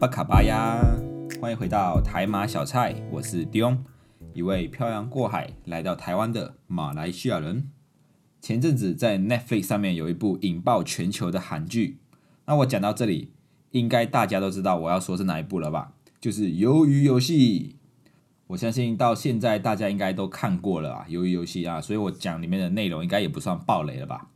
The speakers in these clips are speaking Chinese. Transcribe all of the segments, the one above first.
巴卡巴呀，欢迎回到台马小菜，我是 Dion，一位漂洋过海来到台湾的马来西亚人。前阵子在 Netflix 上面有一部引爆全球的韩剧，那我讲到这里，应该大家都知道我要说是哪一部了吧？就是《鱿鱼游戏》。我相信到现在大家应该都看过了啊，《鱿鱼游戏》啊，所以我讲里面的内容应该也不算暴雷了吧？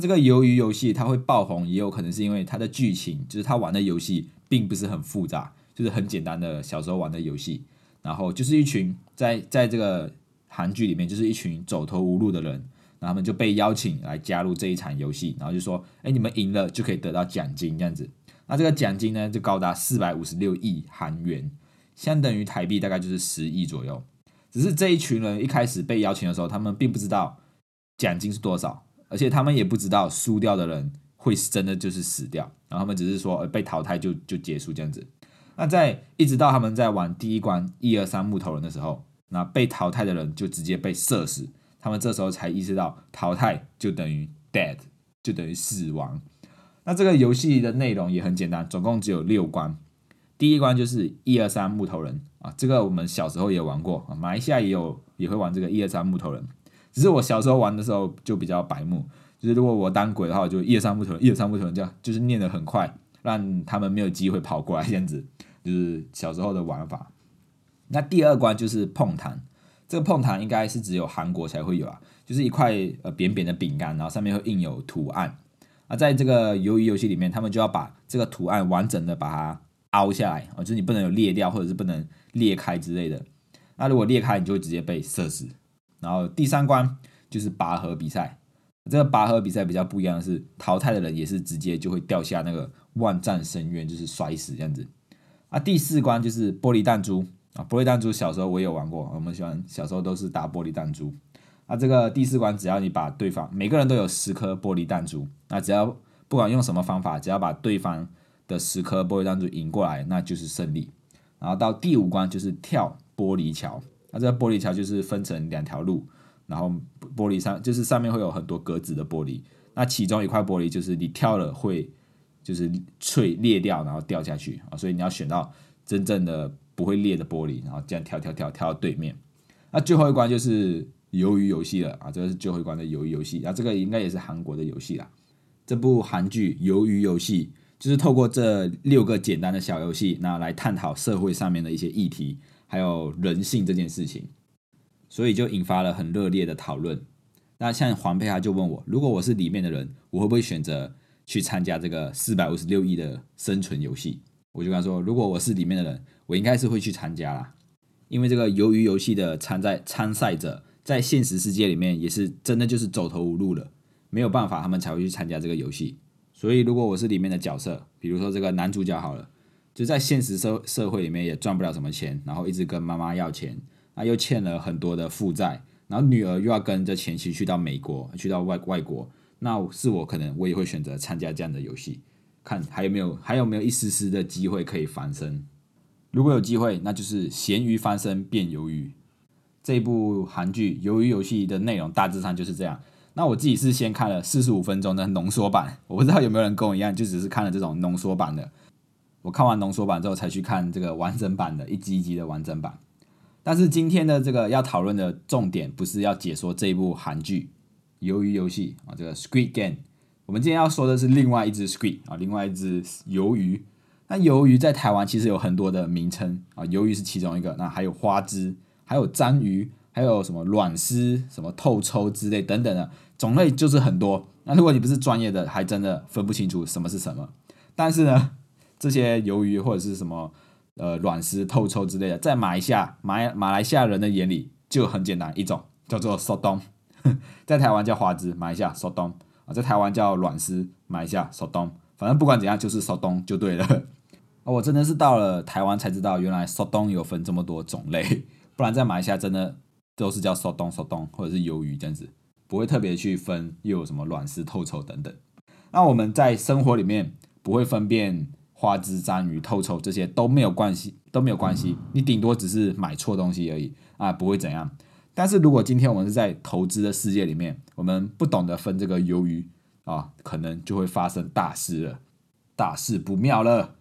这个鱿鱼游戏它会爆红，也有可能是因为它的剧情，就是他玩的游戏并不是很复杂，就是很简单的小时候玩的游戏，然后就是一群在在这个韩剧里面就是一群走投无路的人，然后他们就被邀请来加入这一场游戏，然后就说，哎，你们赢了就可以得到奖金这样子，那这个奖金呢就高达四百五十六亿韩元。相等于台币大概就是十亿左右，只是这一群人一开始被邀请的时候，他们并不知道奖金是多少，而且他们也不知道输掉的人会真的就是死掉，然后他们只是说被淘汰就就结束这样子。那在一直到他们在玩第一关一二三木头人的时候，那被淘汰的人就直接被射死，他们这时候才意识到淘汰就等于 dead，就等于死亡。那这个游戏的内容也很简单，总共只有六关。第一关就是一二三木头人啊，这个我们小时候也玩过啊，马来西亚也有也会玩这个一二三木头人，只是我小时候玩的时候就比较白目，就是如果我当鬼的话，我就一二三木头人，一二三木头人这样，就是念得很快，让他们没有机会跑过来这样子，就是小时候的玩法。那第二关就是碰糖，这个碰糖应该是只有韩国才会有啊，就是一块呃扁扁的饼干，然后上面会印有图案，啊，在这个鱿鱼游戏里面，他们就要把这个图案完整的把它。凹下来啊，就是你不能有裂掉，或者是不能裂开之类的。那如果裂开，你就会直接被射死。然后第三关就是拔河比赛，这个拔河比赛比较不一样的是，淘汰的人也是直接就会掉下那个万丈深渊，就是摔死这样子。啊，第四关就是玻璃弹珠啊，玻璃弹珠小时候我也有玩过，我们喜欢小时候都是打玻璃弹珠。啊，这个第四关只要你把对方每个人都有十颗玻璃弹珠，那只要不管用什么方法，只要把对方。的十颗玻璃弹珠赢过来，那就是胜利。然后到第五关就是跳玻璃桥，那这个玻璃桥就是分成两条路，然后玻璃上就是上面会有很多格子的玻璃，那其中一块玻璃就是你跳了会就是脆裂掉，然后掉下去啊，所以你要选到真正的不会裂的玻璃，然后这样跳跳跳跳到对面。那最后一关就是鱿鱼游戏了啊，这个是最后一关的鱿鱼游戏，那这个应该也是韩国的游戏啦。这部韩剧《鱿鱼游戏》。就是透过这六个简单的小游戏，那来探讨社会上面的一些议题，还有人性这件事情，所以就引发了很热烈的讨论。那像黄佩他就问我，如果我是里面的人，我会不会选择去参加这个四百五十六亿的生存游戏？我就跟他说，如果我是里面的人，我应该是会去参加啦，因为这个鱿鱼游戏的参赛参赛者在现实世界里面也是真的就是走投无路了，没有办法，他们才会去参加这个游戏。所以，如果我是里面的角色，比如说这个男主角好了，就在现实社社会里面也赚不了什么钱，然后一直跟妈妈要钱，啊，又欠了很多的负债，然后女儿又要跟着前妻去到美国，去到外外国，那是我可能我也会选择参加这样的游戏，看还有没有还有没有一丝丝的机会可以翻身。如果有机会，那就是咸鱼翻身变鱿鱼。这部韩剧《鱿鱼游戏》的内容大致上就是这样。那我自己是先看了四十五分钟的浓缩版，我不知道有没有人跟我一样，就只是看了这种浓缩版的。我看完浓缩版之后，才去看这个完整版的，一集一集的完整版。但是今天的这个要讨论的重点，不是要解说这一部韩剧《鱿鱼游戏》啊，这个 Squid Game。我们今天要说的是另外一只 Squid 啊，另外一只鱿鱼。那鱿鱼在台湾其实有很多的名称啊，鱿鱼是其中一个，那还有花枝，还有章鱼。还有什么卵丝、什么透抽之类等等的种类就是很多。那如果你不是专业的，还真的分不清楚什么是什么。但是呢，这些鱿鱼或者是什么呃卵丝、透抽之类的，在马来西亚马马来西亚人的眼里就很简单，一种叫做 sodong，在台湾叫花枝，马来西亚 s o d o m 啊，在台湾叫卵丝，马来西亚 s o d o m 反正不管怎样就是 sodong 就对了 啊。我真的是到了台湾才知道，原来 sodong 有分这么多种类，不然在马来西亚真的。都是叫手动手动或者是鱿鱼这样子，不会特别去分又有什么卵丝透抽等等。那我们在生活里面不会分辨花枝章鱼透抽这些都没有关系，都没有关系。你顶多只是买错东西而已啊，不会怎样。但是如果今天我们是在投资的世界里面，我们不懂得分这个鱿鱼啊，可能就会发生大事了，大事不妙了。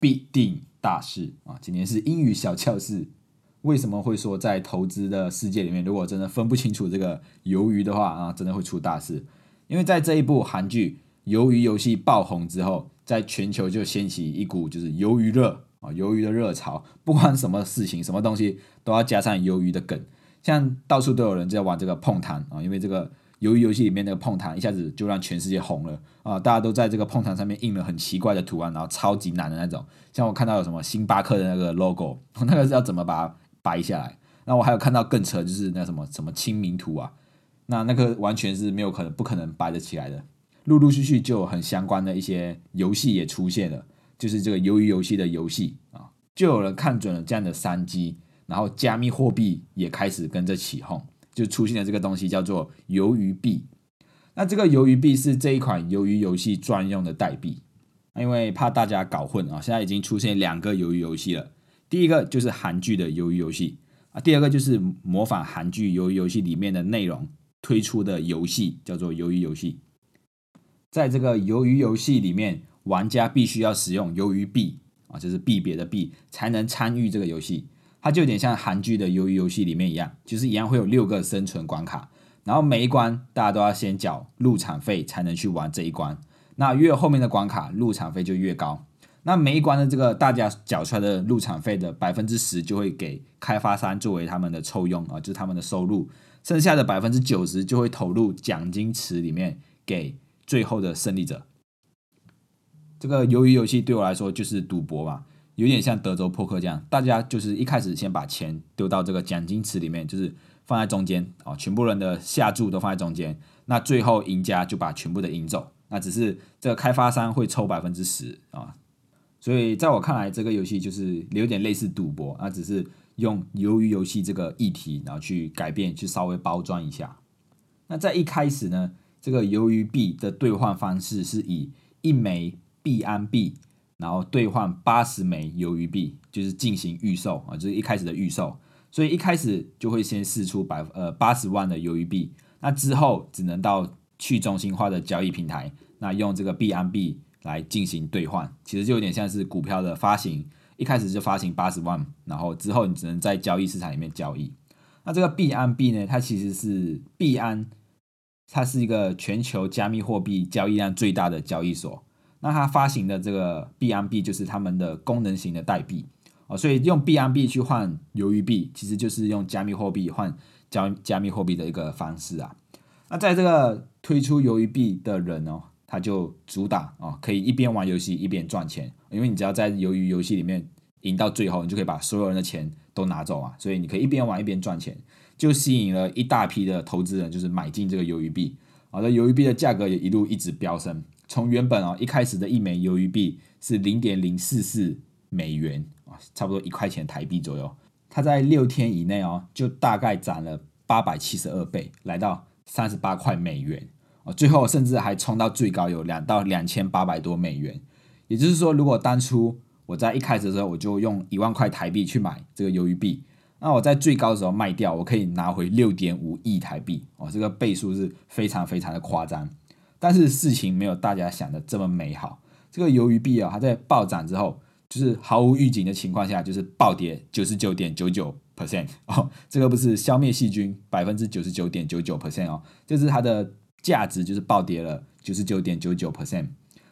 必定大事啊！今天是英语小教室。为什么会说在投资的世界里面，如果真的分不清楚这个鱿鱼的话啊，真的会出大事？因为在这一部韩剧《鱿鱼游戏》爆红之后，在全球就掀起一股就是鱿鱼热啊，鱿鱼的热潮。不管什么事情、什么东西，都要加上鱿鱼的梗。像到处都有人在玩这个碰糖啊，因为这个。鱿鱼游戏里面那个碰糖一下子就让全世界红了啊！大家都在这个碰糖上面印了很奇怪的图案，然后超级难的那种。像我看到有什么星巴克的那个 logo，那个是要怎么把它掰下来？那我还有看到更扯，就是那什么什么清明图啊，那那个完全是没有可能、不可能掰得起来的。陆陆续续就很相关的一些游戏也出现了，就是这个鱿鱼游戏的游戏啊，就有人看准了这样的商机，然后加密货币也开始跟着起哄。就出现了这个东西，叫做鱿鱼币。那这个鱿鱼币是这一款鱿鱼游戏专用的代币。因为怕大家搞混啊，现在已经出现两个鱿鱼游戏了。第一个就是韩剧的鱿鱼游戏啊，第二个就是模仿韩剧鱿鱼游戏里面的内容推出的游戏，叫做鱿鱼游戏。在这个鱿鱼游戏里面，玩家必须要使用鱿鱼币啊，就是币别的币，才能参与这个游戏。它就有点像韩剧的鱿鱼游戏里面一样，就是一样会有六个生存关卡，然后每一关大家都要先缴入场费才能去玩这一关。那越后面的关卡入场费就越高。那每一关的这个大家缴出来的入场费的百分之十就会给开发商作为他们的抽佣啊，就是他们的收入，剩下的百分之九十就会投入奖金池里面给最后的胜利者。这个鱿鱼游戏对我来说就是赌博嘛。有点像德州扑克这样，大家就是一开始先把钱丢到这个奖金池里面，就是放在中间啊，全部人的下注都放在中间，那最后赢家就把全部的赢走，那只是这个开发商会抽百分之十啊，所以在我看来，这个游戏就是有点类似赌博，那只是用鱿鱼游戏这个议题，然后去改变，去稍微包装一下。那在一开始呢，这个鱿鱼币的兑换方式是以一枚币安币。然后兑换八十枚鱿鱼币，就是进行预售啊，就是一开始的预售，所以一开始就会先试出百呃八十万的鱿鱼币，那之后只能到去中心化的交易平台，那用这个币安币来进行兑换，其实就有点像是股票的发行，一开始就发行八十万，然后之后你只能在交易市场里面交易。那这个币安币呢，它其实是币安，它是一个全球加密货币交易量最大的交易所。那它发行的这个币安币就是他们的功能型的代币哦，所以用币安币去换鱿鱼币，其实就是用加密货币换加加密货币的一个方式啊。那在这个推出鱿鱼币的人哦，他就主打哦，可以一边玩游戏一边赚钱，因为你只要在鱿鱼游戏里面赢到最后，你就可以把所有人的钱都拿走啊，所以你可以一边玩一边赚钱，就吸引了一大批的投资人，就是买进这个鱿鱼币，好的，鱿鱼币的价格也一路一直飙升。从原本哦一开始的一枚鱿鱼币是零点零四四美元啊，差不多一块钱台币左右，它在六天以内哦就大概涨了八百七十二倍，来到三十八块美元哦，最后甚至还冲到最高有两到两千八百多美元。也就是说，如果当初我在一开始的时候我就用一万块台币去买这个鱿鱼币，那我在最高的时候卖掉，我可以拿回六点五亿台币哦，这个倍数是非常非常的夸张。但是事情没有大家想的这么美好。这个鱿鱼币啊，它在暴涨之后，就是毫无预警的情况下，就是暴跌九十九点九九 percent 哦。这个不是消灭细菌百分之九十九点九九 percent 哦，就是它的价值就是暴跌了九十九点九九 percent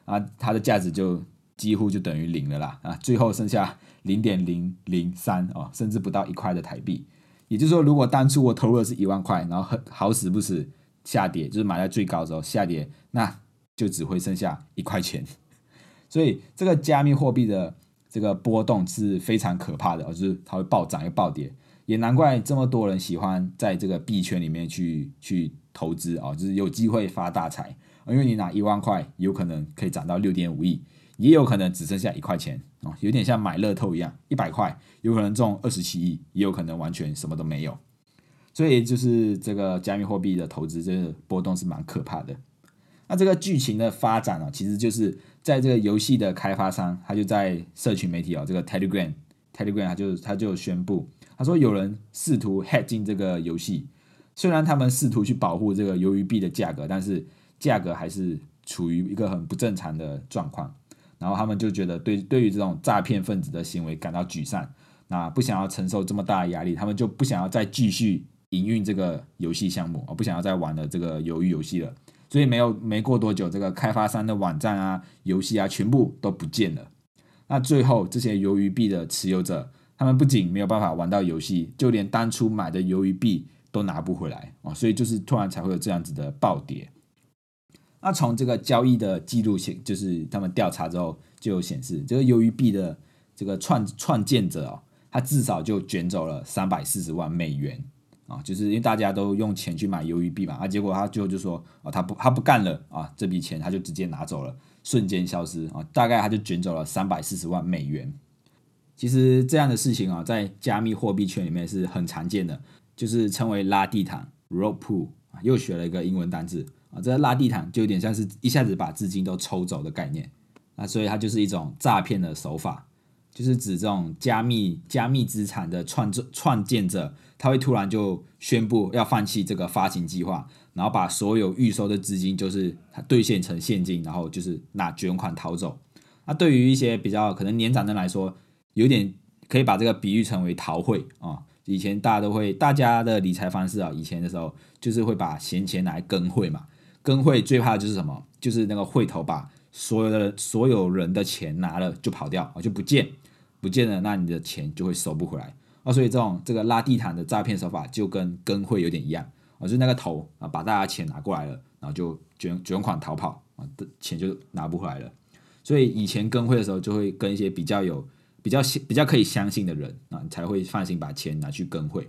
啊，它的价值就几乎就等于零了啦啊，最后剩下零点零零三哦，甚至不到一块的台币。也就是说，如果当初我投入的是一万块，然后好死不死。下跌就是买在最高的时候下跌，那就只会剩下一块钱。所以这个加密货币的这个波动是非常可怕的，就是它会暴涨又暴跌，也难怪这么多人喜欢在这个币圈里面去去投资啊，就是有机会发大财。因为你拿一万块，有可能可以涨到六点五亿，也有可能只剩下一块钱哦，有点像买乐透一样，一百块有可能中二十七亿，也有可能完全什么都没有。所以就是这个加密货币的投资，这个波动是蛮可怕的。那这个剧情的发展啊，其实就是在这个游戏的开发商，他就在社群媒体啊，这个 Telegram，Telegram 他就他就宣布，他说有人试图 hack 进这个游戏，虽然他们试图去保护这个鱿鱼币的价格，但是价格还是处于一个很不正常的状况。然后他们就觉得对对于这种诈骗分子的行为感到沮丧，那不想要承受这么大的压力，他们就不想要再继续营运这个游戏项目，而不想要再玩的这个鱿鱼游戏了。所以没有没过多久，这个开发商的网站啊、游戏啊，全部都不见了。那最后这些鱿鱼币的持有者，他们不仅没有办法玩到游戏，就连当初买的鱿鱼币都拿不回来啊！所以就是突然才会有这样子的暴跌。那从这个交易的记录显，就是他们调查之后就有显示，这个鱿鱼币的这个创创建者哦，他至少就卷走了三百四十万美元啊！就是因为大家都用钱去买鱿鱼币嘛，啊，结果他最后就说啊，他不他不干了啊，这笔钱他就直接拿走了。瞬间消失啊！大概他就卷走了三百四十万美元。其实这样的事情啊，在加密货币圈里面是很常见的，就是称为拉地毯 （rope pool）。又学了一个英文单字啊，这个拉地毯就有点像是一下子把资金都抽走的概念啊，所以它就是一种诈骗的手法，就是指这种加密加密资产的创作创建者，他会突然就宣布要放弃这个发行计划。然后把所有预收的资金就是兑现成现金，然后就是拿卷款逃走。那对于一些比较可能年长的来说，有点可以把这个比喻成为逃汇啊。以前大家都会，大家的理财方式啊，以前的时候就是会把闲钱来跟汇嘛。跟会最怕的就是什么？就是那个会头把所有的所有人的钱拿了就跑掉啊，就不见，不见了，那你的钱就会收不回来啊。所以这种这个拉地毯的诈骗手法就跟跟会有点一样。啊，就是那个头啊，把大家钱拿过来了，然后就卷卷款逃跑啊，的钱就拿不回来了。所以以前跟会的时候，就会跟一些比较有、比较比较可以相信的人啊，才会放心把钱拿去跟会。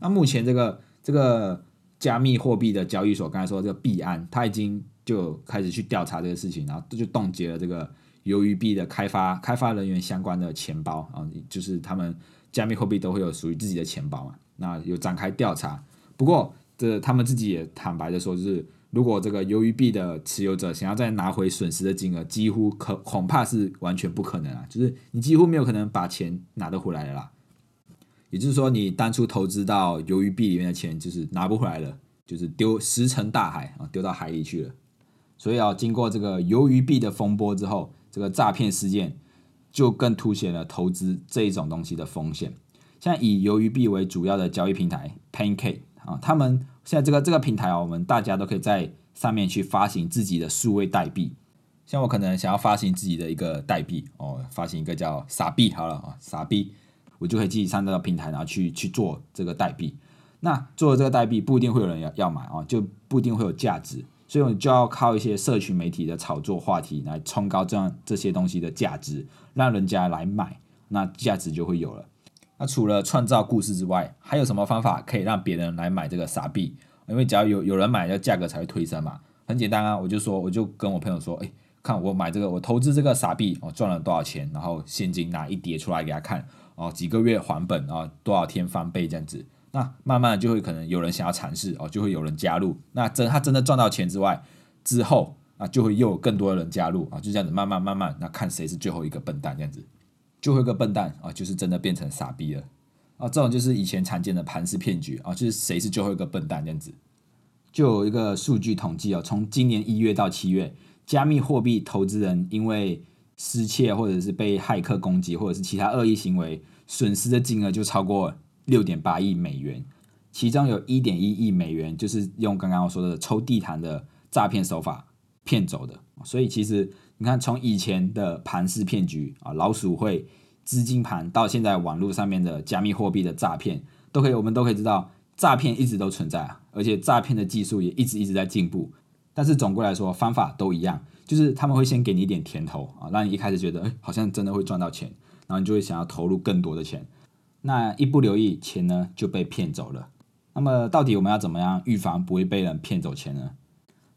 那目前这个这个加密货币的交易所，刚才说这个币安，他已经就开始去调查这个事情，然后就冻结了这个鱿鱼币的开发开发人员相关的钱包啊，就是他们加密货币都会有属于自己的钱包嘛，那有展开调查，不过。这他们自己也坦白的说，就是如果这个鱿鱼币的持有者想要再拿回损失的金额，几乎可恐怕是完全不可能啊！就是你几乎没有可能把钱拿得回来的啦。也就是说，你当初投资到鱿鱼币里面的钱，就是拿不回来了，就是丢石沉大海啊，丢到海里去了。所以啊，经过这个鱿鱼币的风波之后，这个诈骗事件就更凸显了投资这一种东西的风险。像以鱿鱼币为主要的交易平台，Pancake。啊，他们现在这个这个平台啊，我们大家都可以在上面去发行自己的数位代币。像我可能想要发行自己的一个代币哦，发行一个叫傻币好了啊，傻币，我就可以自己上这个平台，然后去去做这个代币。那做了这个代币不一定会有人要要买啊，就不一定会有价值，所以我就要靠一些社群媒体的炒作话题来冲高这样这些东西的价值，让人家来买，那价值就会有了。那除了创造故事之外，还有什么方法可以让别人来买这个傻币？因为只要有有人买，要价格才会推升嘛。很简单啊，我就说，我就跟我朋友说，哎，看我买这个，我投资这个傻币，我赚了多少钱？然后现金拿一叠出来给他看，哦，几个月还本啊，多少天翻倍这样子。那慢慢就会可能有人想要尝试哦，就会有人加入。那真他真的赚到钱之外，之后啊，就会又有更多的人加入啊，就这样子慢慢慢慢，那看谁是最后一个笨蛋这样子。最后一个笨蛋啊，就是真的变成傻逼了啊！这种就是以前常见的盘式骗局啊，就是谁是最后一个笨蛋这样子。就有一个数据统计哦，从今年一月到七月，加密货币投资人因为失窃或者是被骇客攻击，或者是其他恶意行为，损失的金额就超过六点八亿美元，其中有一点一亿美元就是用刚刚我说的抽地毯的诈骗手法骗走的。所以其实。你看，从以前的盘式骗局啊，老鼠会、资金盘，到现在网络上面的加密货币的诈骗，都可以，我们都可以知道，诈骗一直都存在啊，而且诈骗的技术也一直一直在进步。但是总归来说，方法都一样，就是他们会先给你一点甜头啊，让你一开始觉得，哎，好像真的会赚到钱，然后你就会想要投入更多的钱。那一不留意，钱呢就被骗走了。那么到底我们要怎么样预防不会被人骗走钱呢？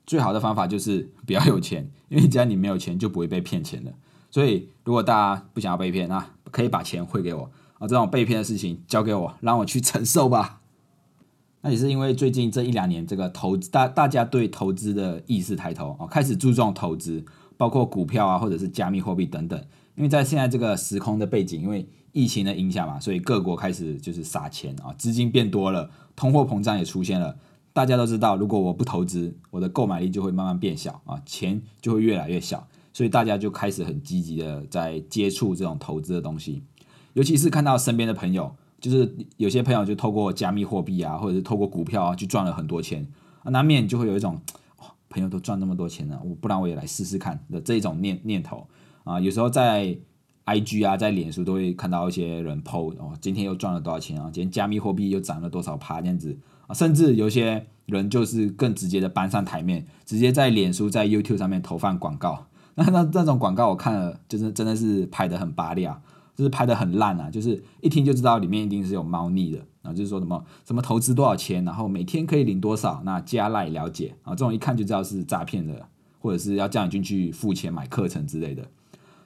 最好的方法就是不要有钱，因为只要你没有钱，就不会被骗钱了。所以，如果大家不想要被骗，那可以把钱汇给我啊！这种被骗的事情交给我，让我去承受吧。那也是因为最近这一两年，这个投资大大家对投资的意识抬头啊，开始注重投资，包括股票啊，或者是加密货币等等。因为在现在这个时空的背景，因为疫情的影响嘛，所以各国开始就是撒钱啊，资金变多了，通货膨胀也出现了。大家都知道，如果我不投资，我的购买力就会慢慢变小啊，钱就会越来越小。所以大家就开始很积极的在接触这种投资的东西，尤其是看到身边的朋友，就是有些朋友就透过加密货币啊，或者是透过股票啊，去赚了很多钱，难免就会有一种朋友都赚那么多钱了，我不然我也来试试看的这种念念头啊。有时候在 I G 啊，在脸书都会看到一些人 PO 哦，今天又赚了多少钱啊？今天加密货币又涨了多少趴这样子啊？甚至有些人就是更直接的搬上台面，直接在脸书、在 YouTube 上面投放广告。那那那种广告我看了，就是真的是拍的很拔亮，就是拍的很烂啊，就是一听就知道里面一定是有猫腻的啊，就是说什么什么投资多少钱，然后每天可以领多少，那加赖了解啊，这种一看就知道是诈骗的，或者是要叫你进去付钱买课程之类的。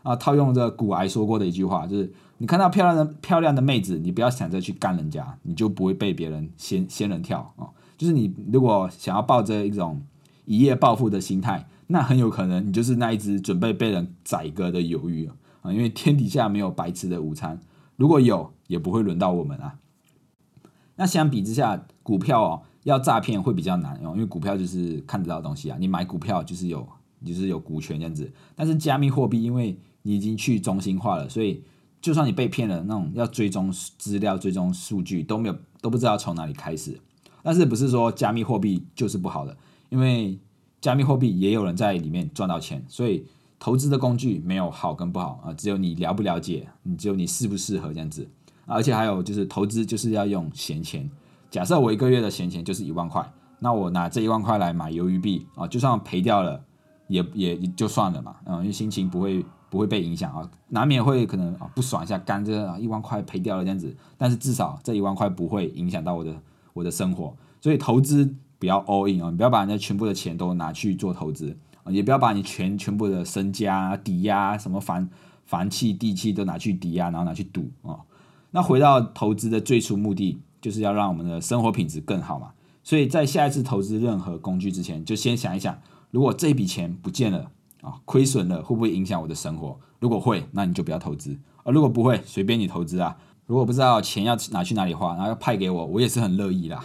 啊，套用这古癌说过的一句话，就是你看到漂亮的漂亮的妹子，你不要想着去干人家，你就不会被别人先先人跳啊。就是你如果想要抱着一种一夜暴富的心态，那很有可能你就是那一只准备被人宰割的鱿鱼啊。啊因为天底下没有白吃的午餐，如果有，也不会轮到我们啊。那相比之下，股票哦要诈骗会比较难哦，因为股票就是看得到东西啊，你买股票就是有就是有股权这样子，但是加密货币因为你已经去中心化了，所以就算你被骗了，那种要追踪资料、追踪数据都没有，都不知道从哪里开始。但是不是说加密货币就是不好的？因为加密货币也有人在里面赚到钱，所以投资的工具没有好跟不好啊，只有你了不了解，你只有你适不适合这样子。而且还有就是投资就是要用闲钱。假设我一个月的闲钱就是一万块，那我拿这一万块来买鱿鱼币啊，就算赔掉了也也就算了嘛，嗯，因为心情不会。不会被影响啊，难免会可能啊不爽一下，干这一万块赔掉了这样子，但是至少这一万块不会影响到我的我的生活，所以投资不要 all in 啊，你不要把人家全部的钱都拿去做投资也不要把你全全部的身家抵押什么房房契地契都拿去抵押，然后拿去赌啊。那回到投资的最初目的，就是要让我们的生活品质更好嘛，所以在下一次投资任何工具之前，就先想一想，如果这笔钱不见了。啊，亏损了会不会影响我的生活？如果会，那你就不要投资啊。如果不会，随便你投资啊。如果不知道钱要拿去哪里花，然后要派给我，我也是很乐意啦。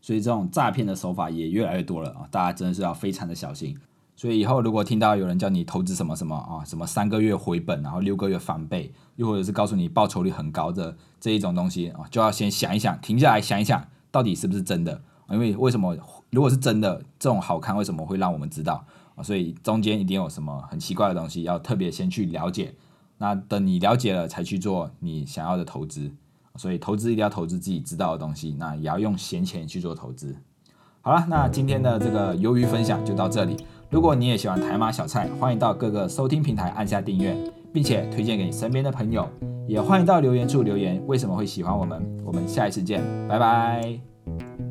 所以这种诈骗的手法也越来越多了啊，大家真的是要非常的小心。所以以后如果听到有人叫你投资什么什么啊，什么三个月回本，然后六个月翻倍，又或者是告诉你报酬率很高的这一种东西啊，就要先想一想，停下来想一想，到底是不是真的？因为为什么如果是真的，这种好看为什么会让我们知道？所以中间一定有什么很奇怪的东西，要特别先去了解。那等你了解了，才去做你想要的投资。所以投资一定要投资自己知道的东西，那也要用闲钱去做投资。好了，那今天的这个鱿鱼分享就到这里。如果你也喜欢台马小菜，欢迎到各个收听平台按下订阅，并且推荐给身边的朋友。也欢迎到留言处留言，为什么会喜欢我们？我们下一次见，拜拜。